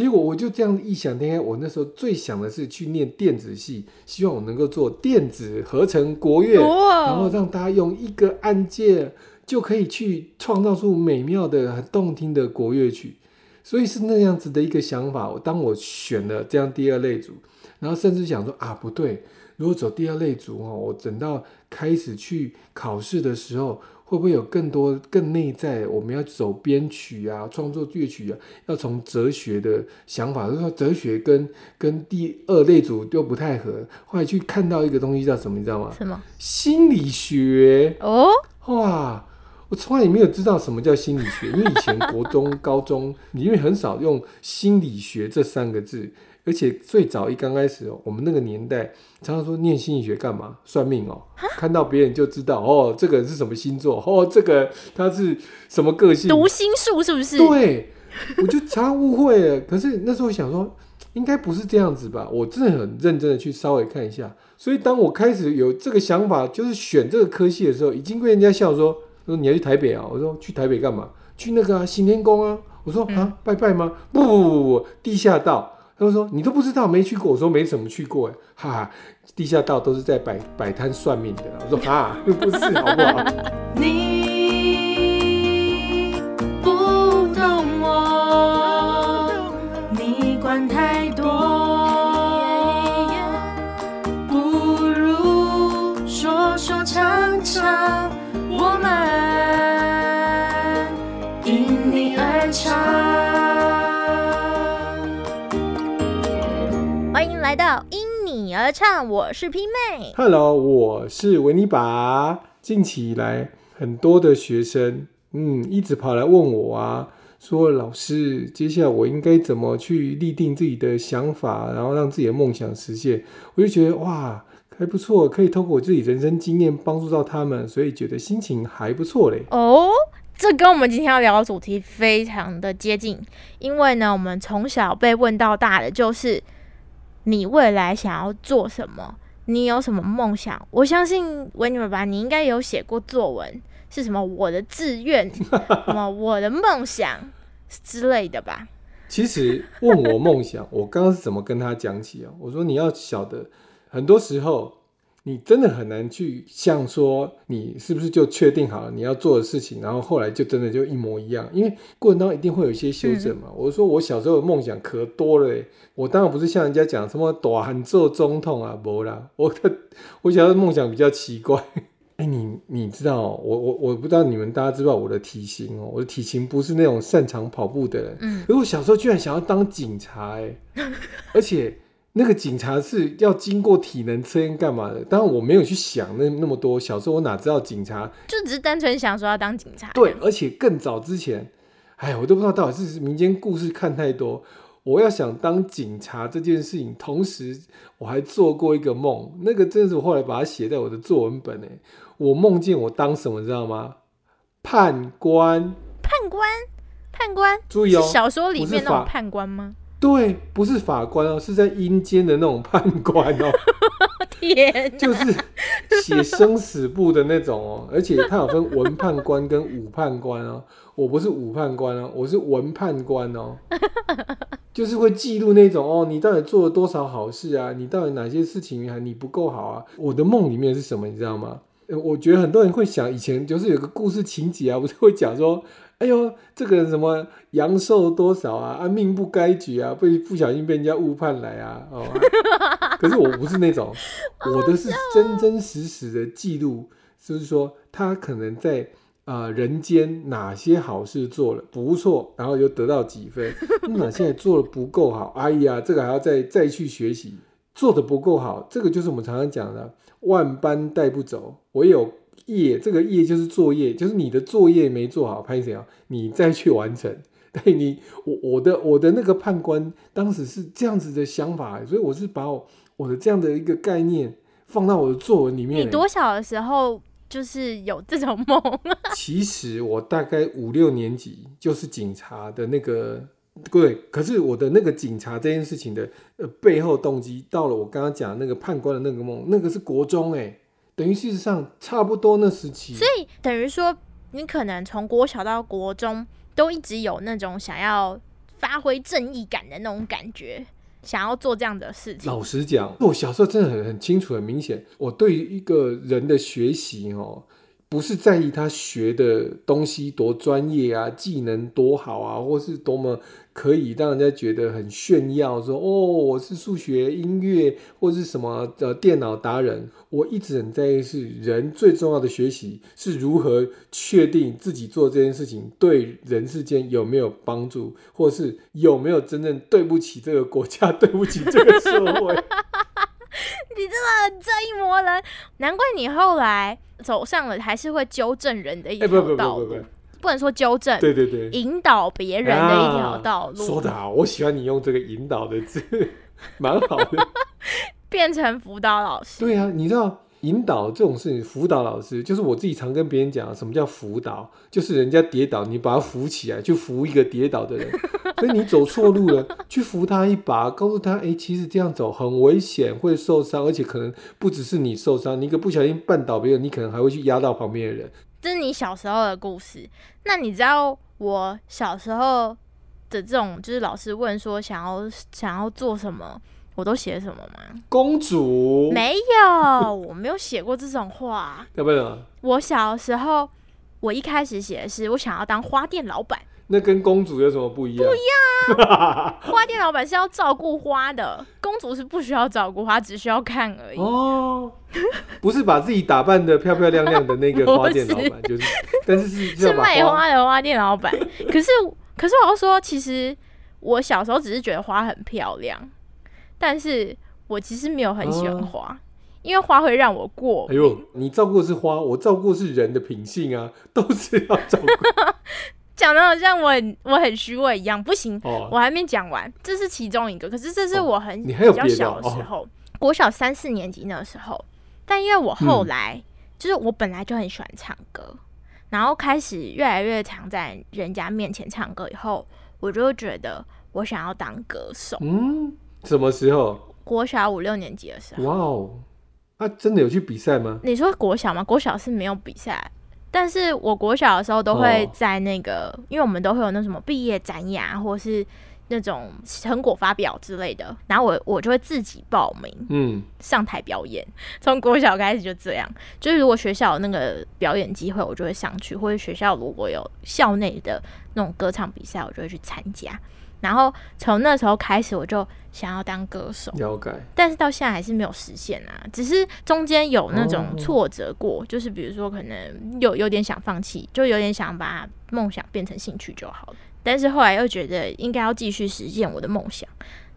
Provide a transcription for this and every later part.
结果我就这样异想天开，我那时候最想的是去念电子系，希望我能够做电子合成国乐，然后让大家用一个按键就可以去创造出美妙的、很动听的国乐曲。所以是那样子的一个想法。当我选了这样第二类组，然后甚至想说啊，不对，如果走第二类组哦，我等到开始去考试的时候，会不会有更多更内在？我们要走编曲啊，创作乐曲啊，要从哲学的想法，就是说哲学跟跟第二类组又不太合。后来去看到一个东西叫什么，你知道吗？什么？心理学哦，哇！我从来也没有知道什么叫心理学，因为以前国中、高中因为很少用心理学这三个字，而且最早一刚开始，我们那个年代常常说念心理学干嘛？算命哦，看到别人就知道哦，这个人是什么星座，哦，这个他是什么个性？读心术是不是？对，我就常常误会了。可是那时候想说，应该不是这样子吧？我真的很认真的去稍微看一下。所以当我开始有这个想法，就是选这个科系的时候，已经被人家笑说。说你要去台北啊？我说去台北干嘛？去那个新天宫啊？我说啊，拜拜吗？不不不不不，地下道。他们说你都不知道，没去过。我说没怎么去过哎，哈哈，地下道都是在摆摆摊算命的。我说啊，不是好不好？你不懂我，你管太多，不如说说唱唱。我们因你而唱。来到因你而唱，我是 P 妹。Hello，我是维尼拔。近期以来，很多的学生，嗯，一直跑来问我啊，说老师，接下来我应该怎么去立定自己的想法，然后让自己的梦想实现？我就觉得哇。还不错，可以透过我自己人生经验帮助到他们，所以觉得心情还不错嘞。哦，这跟我们今天要聊的主题非常的接近，因为呢，我们从小被问到大的就是你未来想要做什么，你有什么梦想？我相信维尼爸爸，你应该有写过作文，是什么我的志愿，什么我的梦想之类的吧？其实问我梦想，我刚刚是怎么跟他讲起啊？我说你要晓得。很多时候，你真的很难去像说你是不是就确定好了你要做的事情，然后后来就真的就一模一样，因为过程当中一定会有一些修正嘛。我说我小时候的梦想可多了，我当然不是像人家讲什么短很做总统啊，不啦，我的我小时候梦想比较奇怪。哎，你你知道我我我不知道你们大家知道我的体型哦，我的体型不是那种擅长跑步的人。嗯，可我小时候居然想要当警察，哎，而且。那个警察是要经过体能测验干嘛的？当然我没有去想那那么多。小时候我哪知道警察就只是单纯想说要当警察。对，而且更早之前，哎，我都不知道到底是民间故事看太多。我要想当警察这件事情，同时我还做过一个梦，那个真的是我后来把它写在我的作文本诶。我梦见我当什么，知道吗？判官。判官？判官？注意哦，小说里面那种判官吗？对，不是法官哦，是在阴间的那种判官哦。天，就是写生死簿的那种哦。而且他有分文判官跟武判官哦。我不是武判官哦，我是文判官哦。就是会记录那种哦，你到底做了多少好事啊？你到底哪些事情还你不够好啊？我的梦里面是什么，你知道吗？我觉得很多人会想，以前就是有个故事情节啊，不是会讲说。哎呦，这个人什么阳寿多少啊？啊，命不该绝啊，被不小心被人家误判来啊！哦，可是我不是那种，我的是真真实实的记录，就是说他可能在啊人间哪些好事做了不错，然后又得到几分，那现在做的不够好，哎呀，这个还要再再去学习，做的不够好，这个就是我们常常讲的万般带不走，唯有。业这个业就是作业，就是你的作业没做好，拍谁啊？你再去完成。对你，我我的我的那个判官当时是这样子的想法，所以我是把我我的这样的一个概念放到我的作文里面。你多小的时候就是有这种梦？其实我大概五六年级就是警察的那个对，可是我的那个警察这件事情的呃背后动机，到了我刚刚讲那个判官的那个梦，那个是国中哎。等于事实上差不多那时期，所以等于说你可能从国小到国中都一直有那种想要发挥正义感的那种感觉，想要做这样的事情。老实讲，我小时候真的很很清楚、很明显，我对于一个人的学习哦，不是在意他学的东西多专业啊，技能多好啊，或是多么可以让人家觉得很炫耀，说哦，我是数学、音乐或是什么呃电脑达人。我一直很在意是人最重要的学习是如何确定自己做这件事情对人世间有没有帮助，或是有没有真正对不起这个国家、对不起这个社会。你真的很正义魔人，难怪你后来走上了还是会纠正人的一哎、条道路，不不不，不能说纠正，对对对，引导别人的一条道路，啊说的好，我喜欢你用这个引导的字，蛮好的。变成辅导老师。对啊，你知道引导这种事情，辅导老师就是我自己常跟别人讲，什么叫辅导？就是人家跌倒，你把他扶起来，去扶一个跌倒的人。所以你走错路了，去扶他一把，告诉他，哎、其实这样走很危险，会受伤，而且可能不只是你受伤，你一个不小心绊倒别人，你可能还会去压到旁边的人。这是你小时候的故事。那你知道我小时候的这种，就是老师问说想要想要做什么，我都写什么吗？公主，没有，我没有写过这种话。要不然我小时候，我一开始写的是我想要当花店老板。那跟公主有什么不一样？不一样。花店老板是要照顾花的，公主是不需要照顾花，只需要看而已。哦，不是把自己打扮的漂漂亮亮的那个花店老板，就是，但是是是卖花的花店老板。可是，可是我要说，其实我小时候只是觉得花很漂亮，但是我其实没有很喜欢哦花，因为花会让我过敏。哎呦，你照顾的是花，我照顾的是人的品性啊，都是要照顾。讲的好像我很我很虚伪一样，不行，哦，我还没讲完，这是其中一个。可是这是哦我很、你还有别的比较小的哦时候，国小三四年级那个时候，但因为我嗯后来、就是我本来就很喜欢唱歌，然后开始越来越常在人家面前唱歌以后，我就觉得我想要当歌手。嗯，什么时候？国小五六年级的时候，哇哦，啊，真的有去比赛吗？你说国小吗？国小是没有比赛，但是我国小的时候都会哦在那个，因为我们都会有那什么毕业展呀，或是那种成果发表之类的，然后我我就会自己报名嗯，上台表演。从国小开始就这样，就是如果学校有那个表演机会，我就会上去，或者学校如果有校内的那种歌唱比赛，我就会去参加。然后从那时候开始，我就想要当歌手。了解。但是到现在还是没有实现啊，只是中间有那种哦挫折过，就是比如说可能有有点想放弃，就有点想把梦想变成兴趣就好了。但是后来又觉得应该要继续实现我的梦想，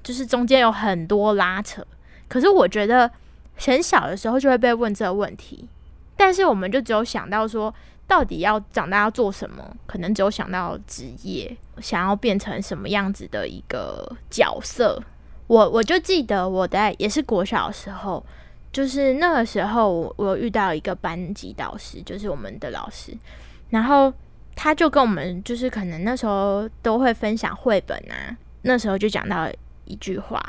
就是中间有很多拉扯。可是我觉得很小的时候就会被问这个问题，但是我们就只有想到说，到底要长大要做什么，可能只有想到职业，想要变成什么样子的一个角色。我我就记得我在也是国小的时候，就是那个时候我我有遇到一个班级导师，就是我们的老师，然后他就跟我们就是可能那时候都会分享绘本啊，那时候就讲到一句话，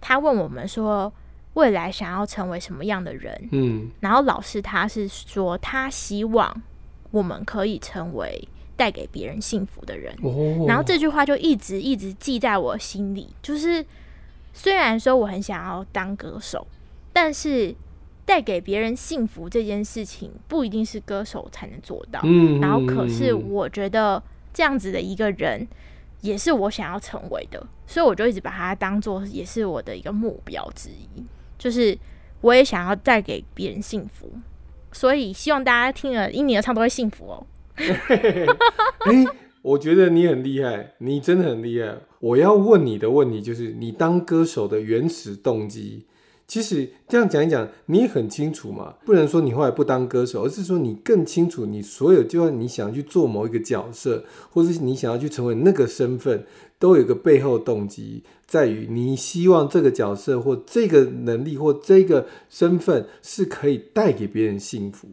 他问我们说未来想要成为什么样的人，嗯，然后老师他是说他希望我们可以成为带给别人幸福的人，哦，然后这句话就一直一直记在我心里。就是虽然说我很想要当歌手，但是带给别人幸福这件事情不一定是歌手才能做到。嗯，然后可是嗯我觉得这样子的一个人，也是我想要成为的，所以我就一直把它当做也是我的一个目标之一，就是我也想要带给别人幸福。所以希望大家听了英尼的唱都会幸福哦。哎、我觉得你很厉害，你真的很厉害。我要问你的问题就是，你当歌手的原始动机。其实这样讲一讲，你也很清楚嘛，不能说你后来不当歌手，而是说你更清楚你所有，就算你想去做某一个角色，或是你想要去成为那个身份，都有一个背后动机，在于你希望这个角色或这个能力或这个身份是可以带给别人幸福。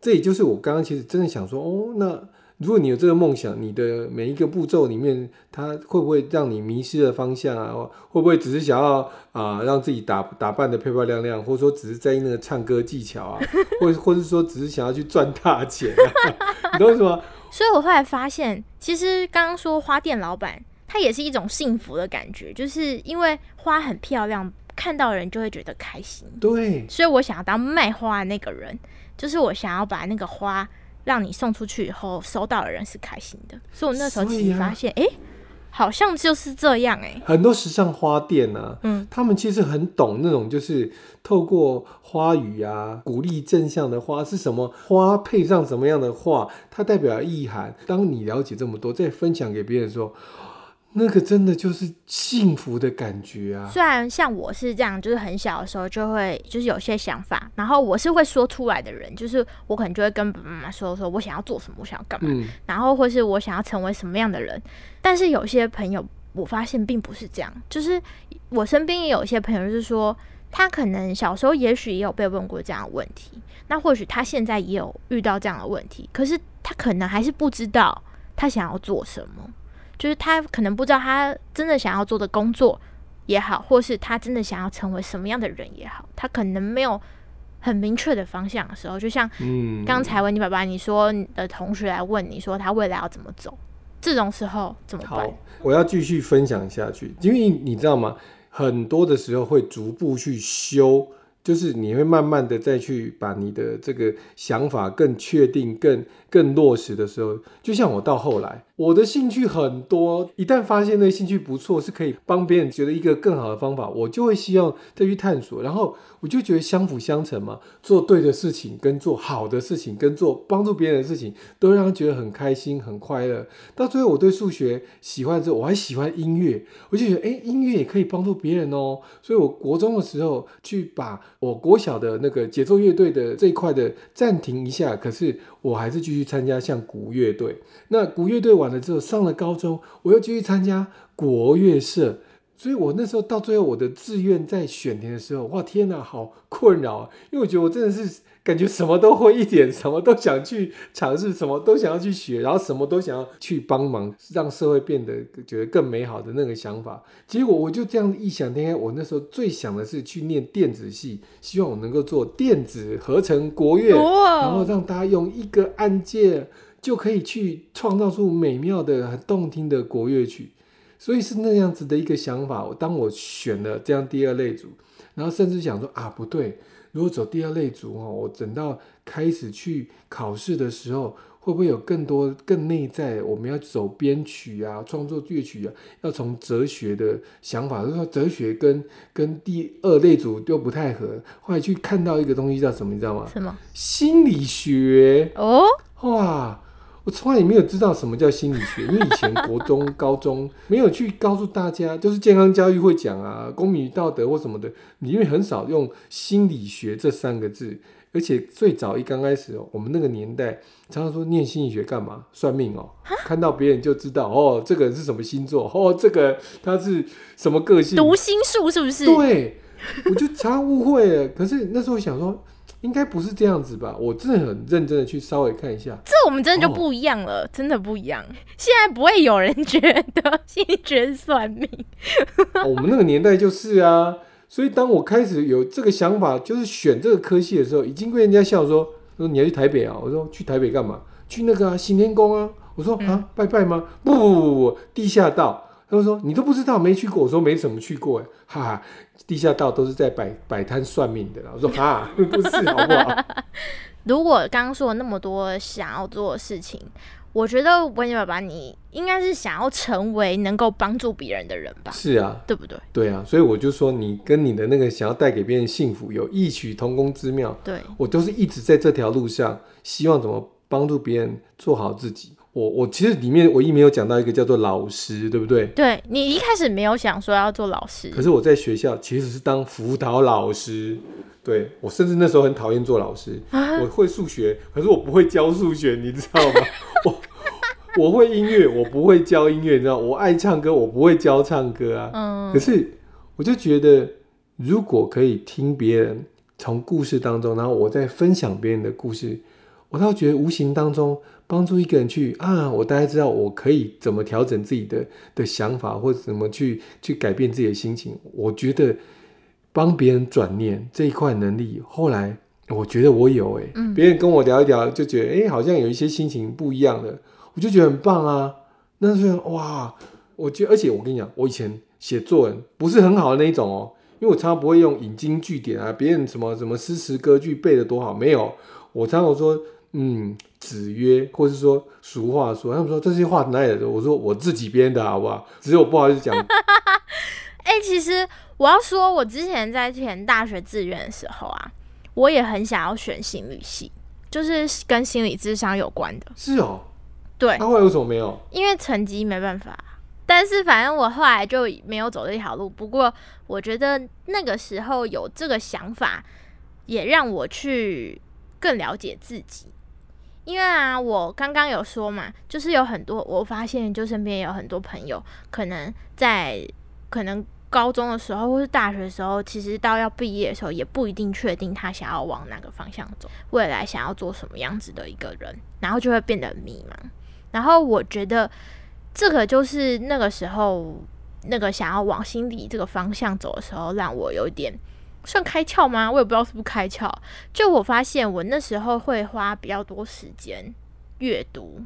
这也就是我刚刚其实真的想说，哦，那如果你有这个梦想，你的每一个步骤里面，它会不会让你迷失了方向啊？会不会只是想要啊、让自己打打扮的漂漂亮亮，或者说只是在意那个唱歌技巧啊，或或是说只是想要去赚大钱啊？你懂我意思吗？所以我后来发现，其实刚刚说花店老板，他也是一种幸福的感觉，就是因为花很漂亮，看到人就会觉得开心。对，所以我想要当卖花的那个人，就是我想要把那个花让你送出去以后，收到的人是开心的。所以我那时候其实发现，哎、好像就是这样、哎，很多时尚花店啊，嗯，他们其实很懂那种，就是透过花语啊，鼓励正向的花是什么花，配上什么样的话，它代表意涵。当你了解这么多，再分享给别人说，那个真的就是幸福的感觉啊！虽然像我是这样，就是很小的时候就会就是有些想法，然后我是会说出来的人，就是我可能就会跟爸爸妈妈说，说我想要做什么，我想要干嘛，嗯，然后或是我想要成为什么样的人。但是有些朋友，我发现并不是这样，就是我身边也有一些朋友，就是说他可能小时候也许也有被问过这样的问题，那或许他现在也有遇到这样的问题，可是他可能还是不知道他想要做什么，就是他可能不知道他真的想要做的工作也好，或是他真的想要成为什么样的人也好，他可能没有很明确的方向的时候，就像嗯，刚才问你爸爸，你说你的同学来问你说他未来要怎么走，这种时候怎么办好？，我要继续分享下去，因为你知道吗？很多的时候会逐步去修，就是你会慢慢的再去把你的这个想法更确定、更更落实的时候，就像我到后来，我的兴趣很多，一旦发现那兴趣不错，是可以帮别人觉得一个更好的方法，我就会希望再去探索，然后我就觉得相辅相成嘛，做对的事情跟做好的事情跟做帮助别人的事情，都让他觉得很开心、很快乐。到最后，我对数学喜欢之后，我还喜欢音乐，我就觉得，哎、音乐也可以帮助别人哦。所以，我国中的时候去把我国小的那个节奏乐队的这一块的暂停一下，可是我还是继续去参加像古乐队。那古乐队完了之后，上了高中，我又继续参加国乐社。所以我那时候到最后，我的志愿在选填的时候，哇天哪，好困扰啊！因为我觉得我真的是感觉什么都会一点，什么都想去尝试，什么都想要去学，然后什么都想要去帮忙，让社会变得觉得更美好的那个想法。结果我就这样异想天开，我那时候最想的是去念电子系，希望我能够做电子合成国乐，然后哦，让大家用一个按键就可以去创造出美妙的、很动听的国乐曲。所以是那样子的一个想法。我当我选了这样第二类组，然后甚至想说啊，不对，如果走第二类组哦，我等到开始去考试的时候，会不会有更多更内在？我们要走编曲啊，创作乐曲啊，要从哲学的想法，就是说哲学跟跟第二类组又不太合。后来去看到一个东西叫什么，你知道吗？什么？心理学。哦，哇，我从来也没有知道什么叫心理学，因为以前国中、高中没有去告诉大家，就是健康教育会讲啊，公民与道德或什么的，你因为很少用心理学这三个字，而且最早一刚开始哦，我们那个年代常常说念心理学干嘛？算命哦，看到别人就知道哦，这个人是什么星座，哦，这个他是什么个性，读心术是不是？对，我就常常误会了。可是那时候想说，应该不是这样子吧？我真的很认真的去稍微看一下。这我们真的就不一样了，真的不一样。现在不会有人觉得心理算命，哦我们那个年代就是啊，所以当我开始有这个想法，就是选这个科系的时候，已经被人家笑说说你要去台北啊？我说去台北干嘛？去那个、啊、行天宫啊？我说啊，拜拜吗？不不不不不，地下道。他就说你都不知道没去过，我说没怎么去过，哎，哈哈，地下道都是在摆摆摊算命的啦。我说 哈，不是好不好？如果刚刚说了那么多想要做的事情，我觉得温妮爸爸你应该是想要成为能够帮助别人的人吧，是啊，对不对？对啊，所以我就说你跟你的那个想要带给别人幸福有异曲同工之妙。对，我都是一直在这条路上，希望怎么帮助别人做好自己。我我其实里面唯一没有讲到一个叫做老师，对不对？对你一开始没有想说要做老师可，是我在学校其实是当辅导老师，对我甚至那时候很讨厌做老师。我会数学，可是我不会教数学，你知道吗？我我会音乐，我不会教音乐，你知道？我爱唱歌，我不会教唱歌啊。嗯可，是我就觉得，如果可以听别人从故事当中，然后我再分享别人的故事，我倒觉得无形当中帮助一个人去啊，我大概知道我可以怎么调整自己的的想法，或者怎么去去改变自己的心情。我觉得帮别人转念这一块能力，后来我觉得我有诶、嗯别人跟我聊一聊，就觉得诶、好像有一些心情不一样的，我就觉得很棒啊。那是哇，我觉得，而且我跟你讲，我以前写作文不是很好的那一种哦，因为我常常不会用引经据典啊，别人什么什么诗词歌剧背的多好，没有，我常常说，嗯，子曰，或是说俗话说，他们说这些话哪里来的？我说我自己编的好不好？只是我不好意思讲，哎、其实我要说，我之前在填大学志愿的时候啊，我也很想要选心理系，就是跟心理智商有关的。是哦，对，那后来为什么没有？因为成绩没办法。但是反正我后来就没有走这条路。不过我觉得那个时候有这个想法，也让我去更了解自己。因为啊，我刚刚有说嘛，就是有很多我发现，就身边有很多朋友，可能在可能高中的时候或是大学的时候，其实到要毕业的时候，也不一定确定他想要往哪个方向走，未来想要做什么样子的一个人，然后就会变得迷茫。然后我觉得这个就是那个时候那个想要往心理这个方向走的时候，让我有点算开窍吗？我也不知道是不是开窍。就我发现我那时候会花比较多时间阅读，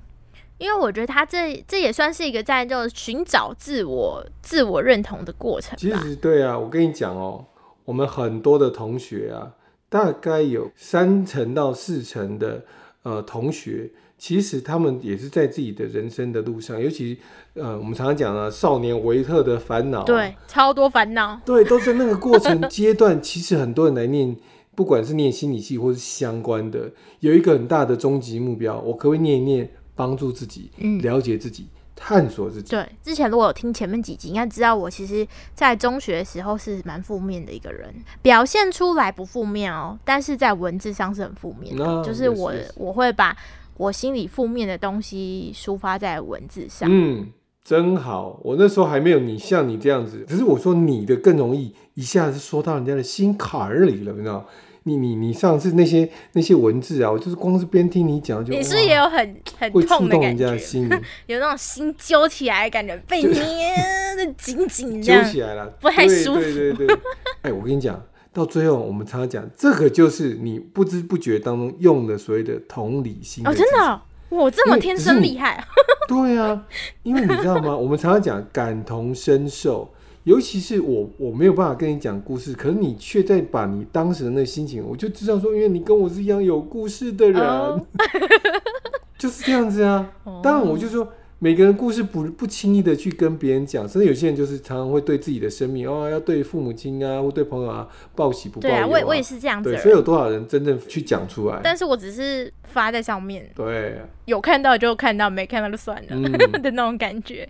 因为我觉得他这这也算是一个在就寻找自我自我认同的过程其吧。实对啊，我跟你讲哦，我们很多的同学啊，大概有三成到四成的呃同学，其实他们也是在自己的人生的路上，尤其呃我们常常讲啊，少年维特的烦恼，对，超多烦恼。对，都在那个过程阶段。其实很多人来念，不管是念心理系或是相关的，有一个很大的终极目标，我可不可以念一念，帮助自己，嗯了解自己，探索自己。对，之前如果有听前面几集，应该知道我其实，在中学的时候是蛮负面的一个人，表现出来不负面哦，但是在文字上是很负面的，啊就是我是是我会把我心里负面的东西抒发在文字上。嗯，真好。我那时候还没有你像你这样子，只是我说你的更容易一下子说到人家的心坎儿里了，你知道？你你你上次那些那些文字啊，我就是光是边听你讲就你是也有很很痛的感觉人家的，心，有那种心揪起来的感觉，被 捏的紧紧这揪。起来了，不太舒服对对对，哎，我跟你讲，到最后我们常常讲，这个就是你不知不觉当中用的所谓的同理心哦，真的哦、我这么天生厉害啊！对啊，因为你知道吗？我们常常讲感同身受，尤其是我，我没有办法跟你讲故事，可是你却在把你当时的那心情，我就知道说，因为你跟我是一样有故事的人，哦 就是这样子啊。当然，我就说。每个人故事不不轻易的去跟别人讲，甚至有些人就是常常会对自己的生命哦，要对父母亲啊，或对朋友啊报喜不报忧、对啊，我也我也是这样子对，所以有多少人真正去讲出来？但是我只是发在上面，对，有看到就看到，没看到就算了。嗯，的那种感觉。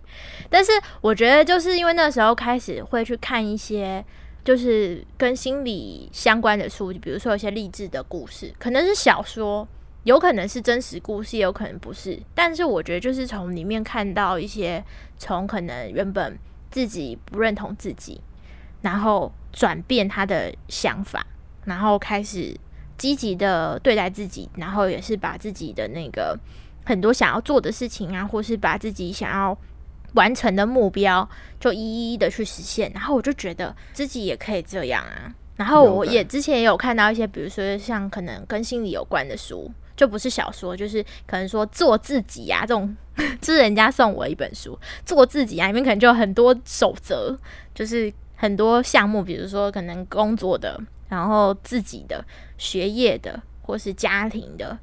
但是我觉得，就是因为那时候开始会去看一些就是跟心理相关的书，比如说有些励志的故事，可能是小说，有可能是真实故事，也有可能不是。但是我觉得，就是从里面看到一些从可能原本自己不认同自己，然后转变他的想法，然后开始积极的对待自己，然后也是把自己的那个很多想要做的事情啊，或是把自己想要完成的目标，就一一的去实现。然后我就觉得自己也可以这样啊。然后我也之前也有看到一些，比如说像可能跟心理有关的书，就不是小说，就是可能说做自己啊这种，这是人家送我一本书，做自己啊，里面可能就有很多守则，就是很多项目，比如说可能工作的，然后自己的、学业的，或是家庭的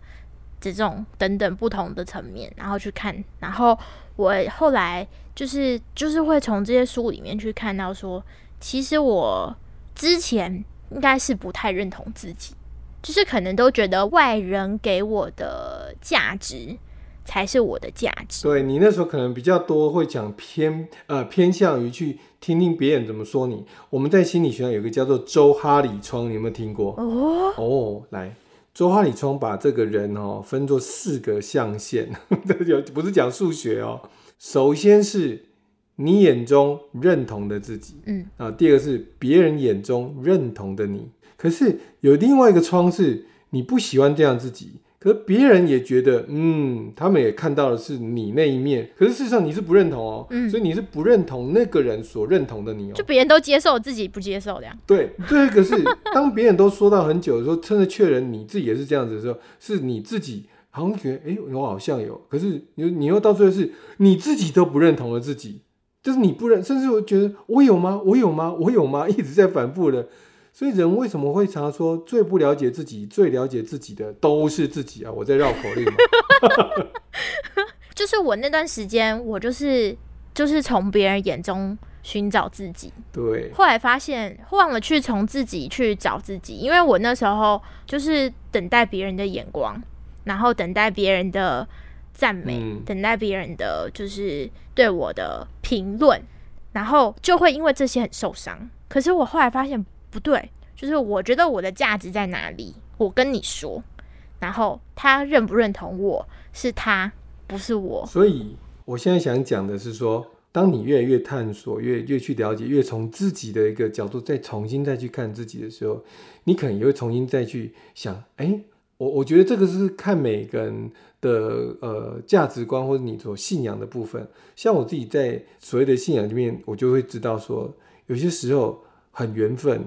这种等等不同的层面，然后去看。然后我后来就是就是会从这些书里面去看到说，其实我之前应该是不太认同自己，就是可能都觉得外人给我的价值才是我的价值。对你那时候可能比较多会讲偏呃偏向于去听听别人怎么说你。我们在心理学上有一个叫做周哈里窗，你有没有听过？哦，哦，来，周哈里窗把这个人哦分作四个象限，这有不是讲数学哦。首先是你眼中认同的自己，嗯啊，第二个是别人眼中认同的你。可是有另外一个窗是你不喜欢这样自己，可是别人也觉得，嗯，他们也看到的是你那一面，可是事实上你是不认同哦，嗯所以你是不认同那个人所认同的你哦就。别人都接受，自己不接受这样。对，最后一个是当别人都说到很久的时候，真的确认你自己也是这样子的时候，是你自己好像觉得，哎、我好像有，可是你你又到最后是你自己都不认同了自己，就是你不认，甚至我觉得我有吗？我有吗？我有吗？一直在反复的。所以人为什么会常说最不了解自己、最了解自己的都是自己啊？我在绕口令吗？就是我那段时间，我就是就是从别人眼中寻找自己，对，后来发现忘了去从自己去找自己，因为我那时候就是等待别人的眼光，然后等待别人的赞美，嗯等待别人的就是对我的评论，然后就会因为这些很受伤。可是我后来发现不对，就是我觉得我的价值在哪里，我跟你说，然后他认不认同我是他，不是我。所以我现在想讲的是说，当你越来越探索、越越去了解、越从自己的一个角度再重新再去看自己的时候，你可能也会重新再去想，哎、我我觉得这个是看每个人的呃价值观或者你所信仰的部分。像我自己在所谓的信仰里面，我就会知道说，有些时候很缘分，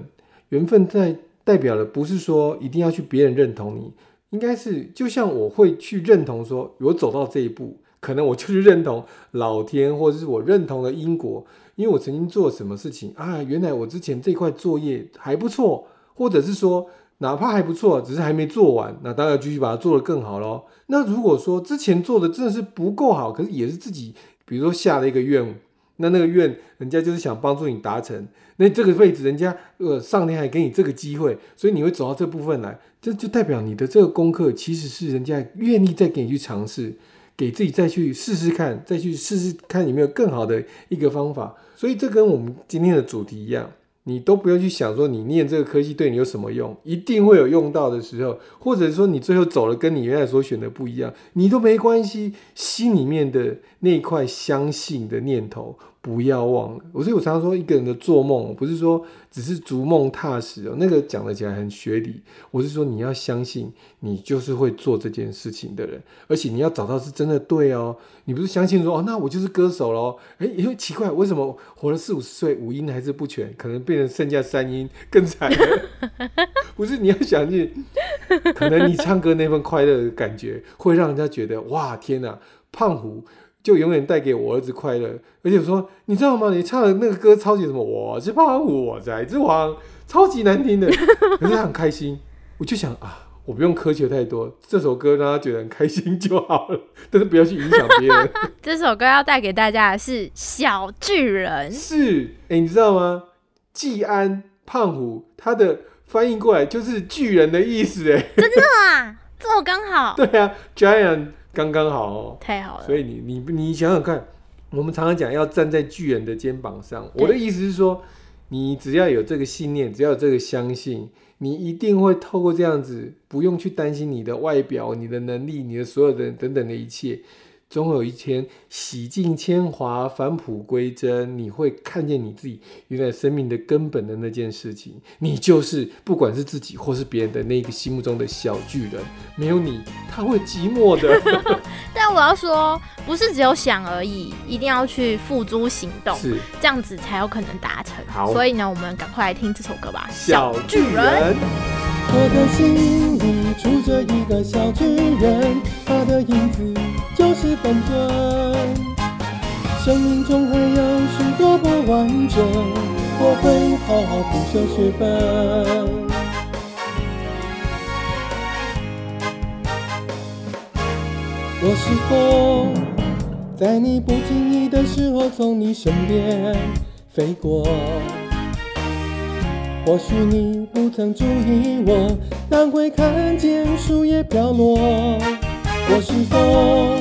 缘分在代表的不是说一定要去别人认同你，应该是就像我会去认同说，我走到这一步，可能我就是认同老天，或者是我认同了因果，因为我曾经做什么事情啊，原来我之前这块作业还不错，或者是说哪怕还不错，只是还没做完，那当然继续把它做得更好咯。那如果说之前做的真的是不够好，可是也是自己，比如说下了一个愿，那那个愿人家就是想帮助你达成，那这个位置人家呃上天还给你这个机会，所以你会走到这部分来，这就代表你的这个功课其实是人家愿意再给你去尝试，给自己再去试试看，再去试试看有没有更好的一个方法。所以这跟我们今天的主题一样，你都不用去想说你念这个科技对你有什么用，一定会有用到的时候，或者说你最后走了跟你原来所选的不一样，你都没关系，心里面的那块相信的念头。不要忘了，我所以我常常说，一个人的做梦不是说只是逐梦踏实哦，那个讲了起来很学理。我是说你要相信，你就是会做这件事情的人，而且你要找到是真的对哦。你不是相信说哦，那我就是歌手喽？哎，因为奇怪，为什么活了四五十岁，五音还是不全，可能变成剩下三音，更惨了。不是你要想去，可能你唱歌那份快乐的感觉，会让人家觉得哇，天哪，胖虎。就永远带给我儿子快乐，而且说，你知道吗？你唱的那个歌超级什么？我是胖虎，我是之王，超级难听的，可是他很开心。我就想啊，我不用苛求太多，这首歌让他觉得很开心就好了，但是不要去影响别人。这首歌要带给大家的是《小巨人》，是，哎、你知道吗？季安胖虎，他的翻译过来就是巨人的意思，哎，啊，这么刚好，对啊，giant 刚刚好哦。太好了。所以你你你想想看，我们常常讲要站在巨人的肩膀上。我的意思是说，你只要有这个信念，只要有这个相信，你一定会透过这样子，不用去担心你的外表、你的能力、你的所有的等等的一切。总有一天洗尽铅华，返璞归真，你会看见你自己原来生命的根本的那件事情。你就是不管是自己或是别人的那个心目中的小巨人，没有你，他会寂寞的。但我要说，不是只有想而已，一定要去付诸行动，是这样子才有可能达成。好所以呢，我们赶快来听这首歌吧，《小巨人。我的心里住着一个小巨人，他的影子就是本尊。生命中还有许多不完整，我会好好补修学分。我是风，在你不经意的时候从你身边飞过。或许你不曾注意我，但会看见树叶飘落。我是风，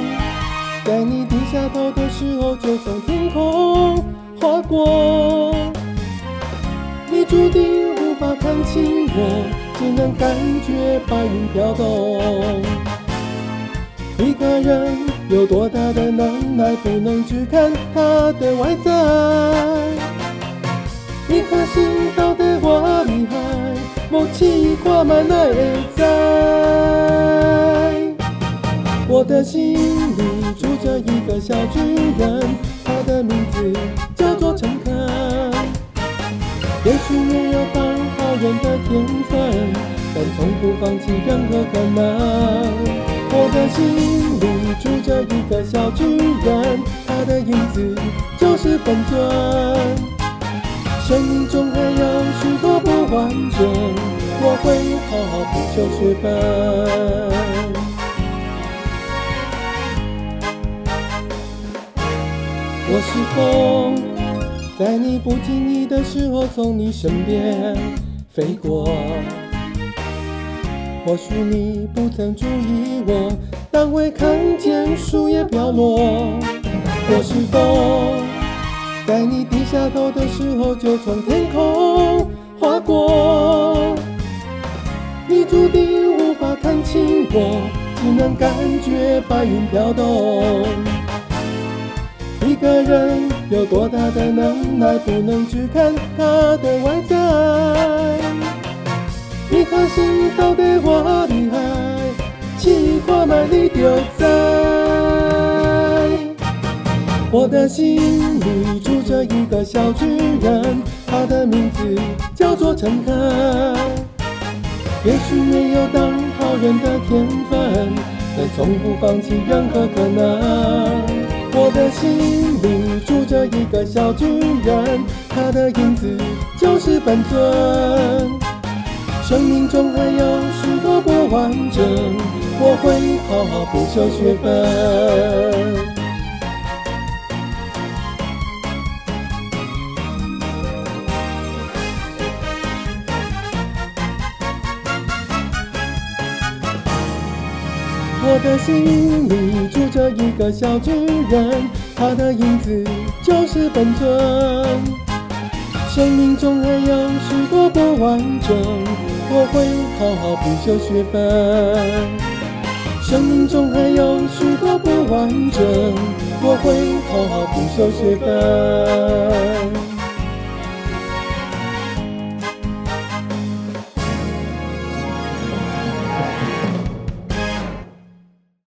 在你低下头的时候就从天空划过。你注定无法看清我，只能感觉白云飘动。一个人有多大的能耐，不能只看他的外在。一颗心到底我厉害，默契挂满了会在。心里住着一个小巨人，他的名字叫做诚恳。也许没有当好人的天分，但从不放弃任何可能。我的心里住着一个小巨人，他的影子就是本尊。生命中还有许多不完整，我会好好补救学分。我是风，在你不经意的时候从你身边飞过。或许你不曾注意我，但会看见树叶飘落。我是风，在你低下头的时候就从天空划过。你注定无法看清我，只能感觉白云飘动。一个人有多大的能耐，不能只看他的外在。一颗心到底我厉害，试看卖你就知。我的心里住着一个小巨人，他的名字叫做陈凯。也许没有当好人的天分，但从不放弃任何？可能。我的心里住着一个小巨人，他的影子就是本尊。生命中还有许多不完整，我会好好补修学分。的心里住着一个小巨人，他的影子就是本尊。生命中还有许多不完整，我会好好补修学分。生命中还有许多不完整，我会好好补修学分。